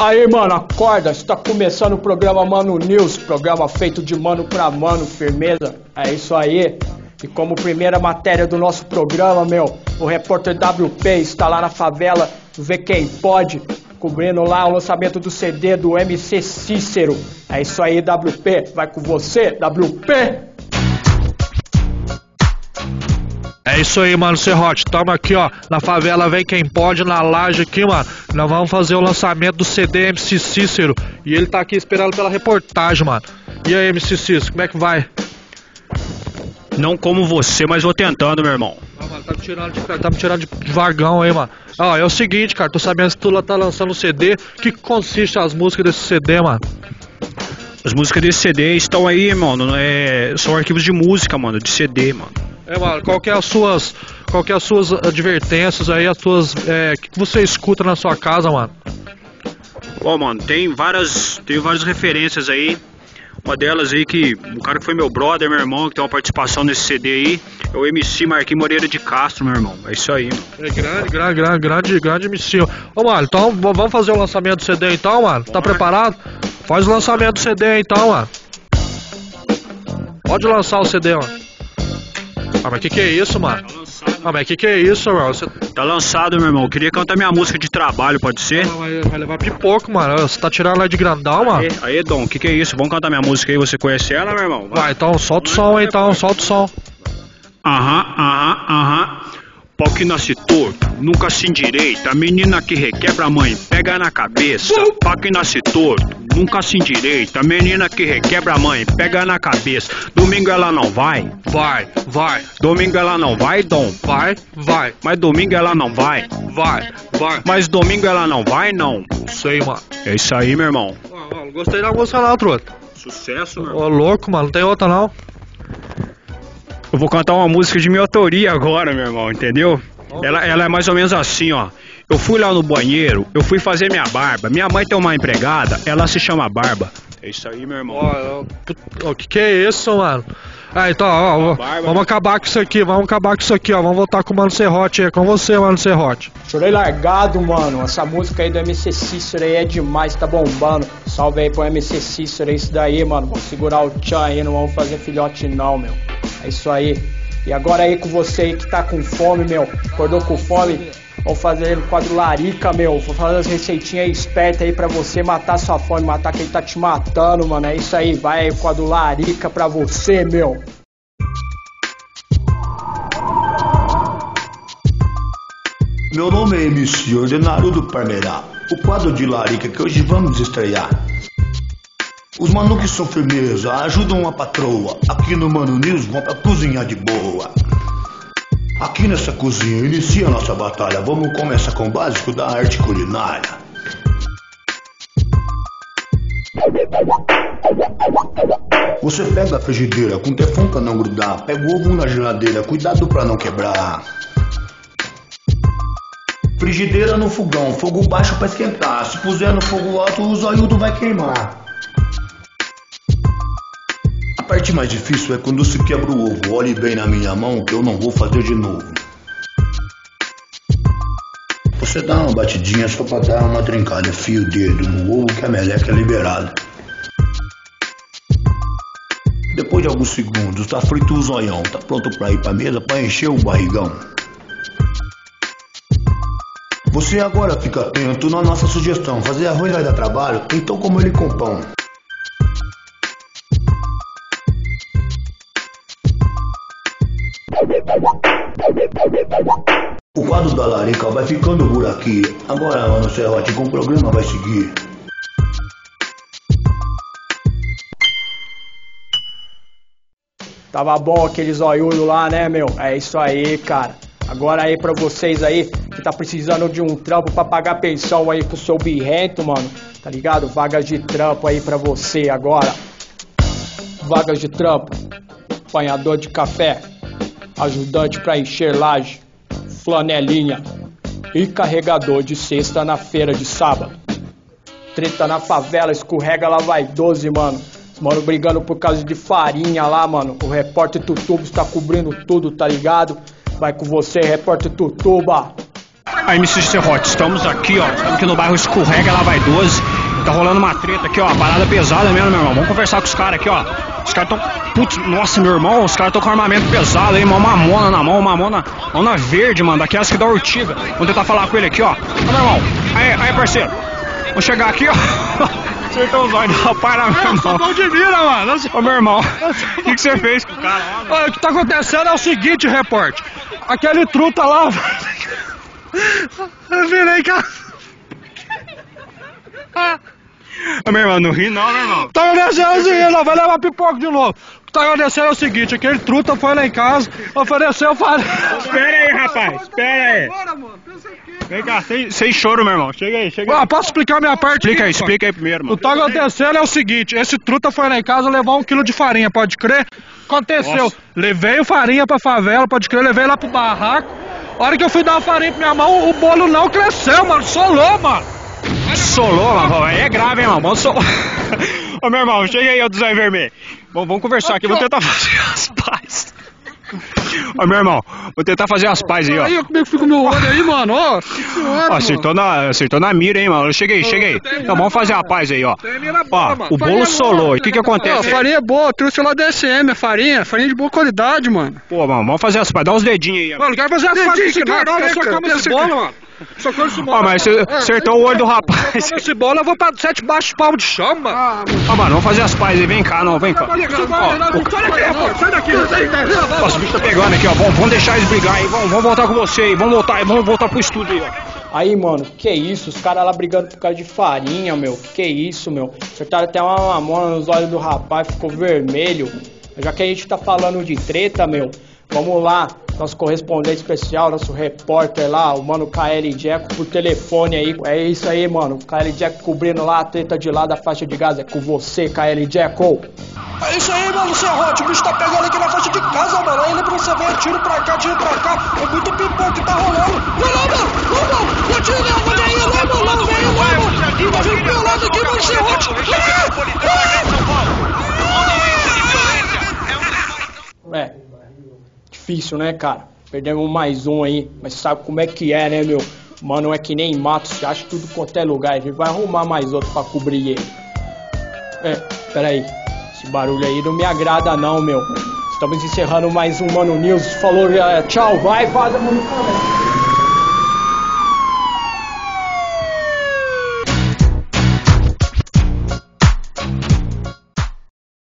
Aí, mano, acorda, está começando o programa Mano News, programa feito de mano pra mano, firmeza. É isso aí. E como primeira matéria do nosso programa, meu, o repórter WP está lá na favela, vê quem pode, cobrindo lá o lançamento do CD do MC Cícero. É isso aí, WP. Vai com você, WP. É isso aí, mano, Serrote. Tamo aqui, ó, na favela Vem Quem Pode, na laje aqui, mano. Nós vamos fazer o lançamento do CD MC Cícero. E ele tá aqui esperando pela reportagem, mano. E aí, MC Cícero, como é que vai? Não como você, mas vou tentando, meu irmão. Ah, mano, tá me tirando de, tá me tirando de vagão aí, mano. Ó, é o seguinte, cara, tô sabendo que tu lá tá lançando um CD. O que consiste as músicas desse CD, mano? As músicas desse CD estão aí, mano. É, são arquivos de música, mano, de CD, mano. É, mano, qual que é as suas. Qual que é as suas advertências aí, as suas. É, o que você escuta na sua casa, mano? Ó, mano, tem várias. Tem várias referências aí. Uma delas aí que o cara que foi meu brother, meu irmão, que tem uma participação nesse CD aí, é o MC Marquinhos Moreira de Castro, meu irmão. É isso aí, mano. É grande, grande, grande, grande, grande MC. Ô, mano, então vamos fazer o lançamento do CD então, mano? Tá preparado? Faz o lançamento do CD então, mano. Pode lançar o CD, mano. Ah, mas que que é isso, mano? Ah, mas que que é isso, mano? Você Tá lançado, meu irmão. Eu queria cantar minha música de trabalho, pode ser? vai, vai levar pipoco, mano. Você tá tirando lá de grandão, mano? Aí, aí, Dom, o que, que é isso? Vamos cantar minha música aí, você conhece ela, meu irmão? Vai, então solta o som aí, então, solta o som. Aham, aham, aham. Pau que nasce torto, nunca se endireita. Menina que requebra a mãe, pega na cabeça. Pau que nasce torto, nunca se endireita. Menina que requebra a mãe, pega na cabeça. Domingo ela não vai, Vai, vai, domingo ela não vai, Dom. vai, vai, Mas domingo ela não vai, vai, vai. mas domingo ela não vai, não. Não sei, mano. É isso aí, meu irmão. Ó, ó, não gostei da música não, truta. Sucesso, meu Ô, louco, mano, não tem outra não. Eu vou cantar uma música de minha autoria agora, meu irmão, entendeu? Ela, ela é mais ou menos assim, ó. Eu fui lá no banheiro, eu fui fazer minha barba. Minha mãe tem uma empregada, ela se chama Barba. É isso aí, meu irmão. Ó, ó, que que é isso, mano? Ah, então, ó, ó, barba, vamos né? acabar com isso aqui, vamos acabar com isso aqui, ó. Vamos voltar com o Mano Serrote aí, com você, Mano Serrote. Chorei largado, mano. Essa música aí do MC Cícero aí é demais, tá bombando. Salve aí pro MC Cícero, é isso daí, mano. Vamos segurar o tchan aí, não vamos fazer filhote não, meu. É isso aí. E agora aí com você aí que tá com fome, meu. Acordou com fome? Vamos fazer o quadro Larica, meu. Vou fazer as receitinhas espertas aí pra você matar sua fome, matar quem tá te matando, mano. É isso aí, vai aí o quadro Larica pra você, meu. Meu nome é MC Ordenário do Parmeirá, o quadro de larica que hoje vamos estrear. Os manuques são firmeza, ajudam a patroa. Aqui no Mano News vão pra cozinhar de boa. Aqui nessa cozinha inicia a nossa batalha. Vamos começar com o básico da arte culinária. Você pega a frigideira com pra não grudar. Pega o ovo na geladeira, cuidado pra não quebrar. Frigideira no fogão, fogo baixo pra esquentar. Se puser no fogo alto, o zoiudo vai queimar. Parte mais difícil é quando se quebra o ovo. Olhe bem na minha mão que eu não vou fazer de novo. Você dá uma batidinha só pra dar uma trincada. Fia o dedo no ovo que a meleca é liberada. Depois de alguns segundos, tá frito o zoião. Tá pronto pra ir pra mesa pra encher o barrigão. Você agora fica atento na nossa sugestão. Fazer arroz vai dar trabalho, então como ele com pão. O quadro da larica vai ficando por aqui. Agora, mano Serrote, com o programa vai seguir. Tava bom aquele zoiudo lá, né, meu? É isso aí, cara. Agora aí pra vocês aí que tá precisando de um trampo pra pagar pensão aí pro seu birrento, mano. Tá ligado? Vagas de trampo aí pra você agora. Vagas de trampo. Apanhador de café. Ajudante pra encher laje. Flanelinha. E carregador de cesta na feira de sábado. Treta na favela, escorrega, lá vai 12, mano. Os mano brigando por causa de farinha lá, mano. O repórter Tutubo está cobrindo tudo, tá ligado? Vai com você, repórter Tutuba. Aí, MC Serrote, estamos aqui, ó. Estamos aqui no bairro Escorrega, lá vai 12. Tá rolando uma treta aqui, ó. Parada pesada mesmo, meu irmão. Vamos conversar com os caras aqui, ó. Os caras tão. Putz, nossa, meu irmão, os caras tão com armamento pesado aí, uma mamona na mão, uma mamona, mamona verde, mano, daquelas que dá urtiga. Vamos tentar falar com ele aqui, ó. Ô, meu irmão, aí, aí, parceiro. Vamos chegar aqui, ó. Acertou os olhos, rapaz, na meu irmão. Mão de mira, mano. Ô, meu irmão, o que, que você fez com o cara? Olha, o que tá acontecendo é o seguinte, repórter. Aquele truta lá. Eu virei cá. Meu irmão, não ri não, meu irmão. Tá acontecendo o seguinte, não, vai levar pipoca de novo. O que tá acontecendo é o seguinte, aquele truta foi lá em casa, ofereceu farinha. Espera aí, rapaz, espera aí. Vem cá, sem, sem choro, meu irmão. Chega aí, chega aí. Ah, posso explicar minha parte? Explica aí, explica aí primeiro, O mano. que tá acontecendo é o seguinte, esse truta foi lá em casa levar um quilo de farinha, pode crer? Aconteceu, Nossa. levei o farinha pra favela, pode crer, levei lá pro barraco. A hora que eu fui dar a farinha pra minha mão, o bolo não cresceu, mano, solou, mano. Solou, mano. Aí é grave, hein, mano. Sol... Ô, meu irmão, chega aí, ô Zóio Vermelho. Vamos, vamos conversar aqui, vamos tentar fazer as pazes. Ô, meu irmão, vou tentar fazer as pazes aí, ó. Aí, como é que fica o meu olho aí, mano? Ó, Ó, acertou na, acertou na mira, hein, mano. Chega aí, chega aí. Então vamos fazer a paz aí, ó. Ó, o bolo solou. E o que que Ó, acontece? farinha é boa, trouxe lá da SM, a farinha, farinha de boa qualidade, mano. Pô, mano, vamos fazer as pazes. Dá uns dedinhos aí, ó. Mano, quero fazer as Dedinho, farinhas que nada, eu só como esse bolo, mano. Só esse bolo. Ó, mas você acertou o olho do rapaz. Se eu bolo, eu vou pra sete baixos palmos de mano. Ó, mano, vamos fazer as pazes aí. Vem cá, não, vem cá. Sai daqui, rapaz, sai daqui. Nossa, o bicho tá pegando aqui, ó. Vamos, vamos deixar eles brigar aí. Vamos, vamos voltar com você aí. Vamos voltar, vamos voltar pro estúdio aí, ó. Aí, mano, que isso? Os caras lá brigando por causa de farinha, meu. Que isso, meu? Acertaram até uma mamona nos olhos do rapaz, ficou vermelho. Já que a gente tá falando de treta, meu, vamos lá. Nosso correspondente especial, nosso repórter lá, o mano KL Jeco, por telefone aí. É isso aí, mano. KL Jeco cobrindo lá a treta de lá da faixa de gás. É com você, KL Jeco. É isso aí, mano, Serrote. O bicho tá pegando aqui na faixa de casa, mano. Aí pra você ver, tiro pra cá, tiro pra cá. É muito pipoca que tá rolando. Vai lá, mano. Não, mano. Não tira minha mano aí, não, mano. Não, velho, não, mano. Tá vindo pro lado aqui, mano, Serrote. É, difícil, né, cara? Perdemos mais um aí, mas sabe como é que é, né, meu? Mano, é que nem mato, se acha tudo quanto é lugar. A gente vai arrumar mais outro pra cobrir ele. É, peraí. Esse barulho aí não me agrada, não, meu. Estamos encerrando mais um Mano News. Falou, tchau, vai, vaza, mano.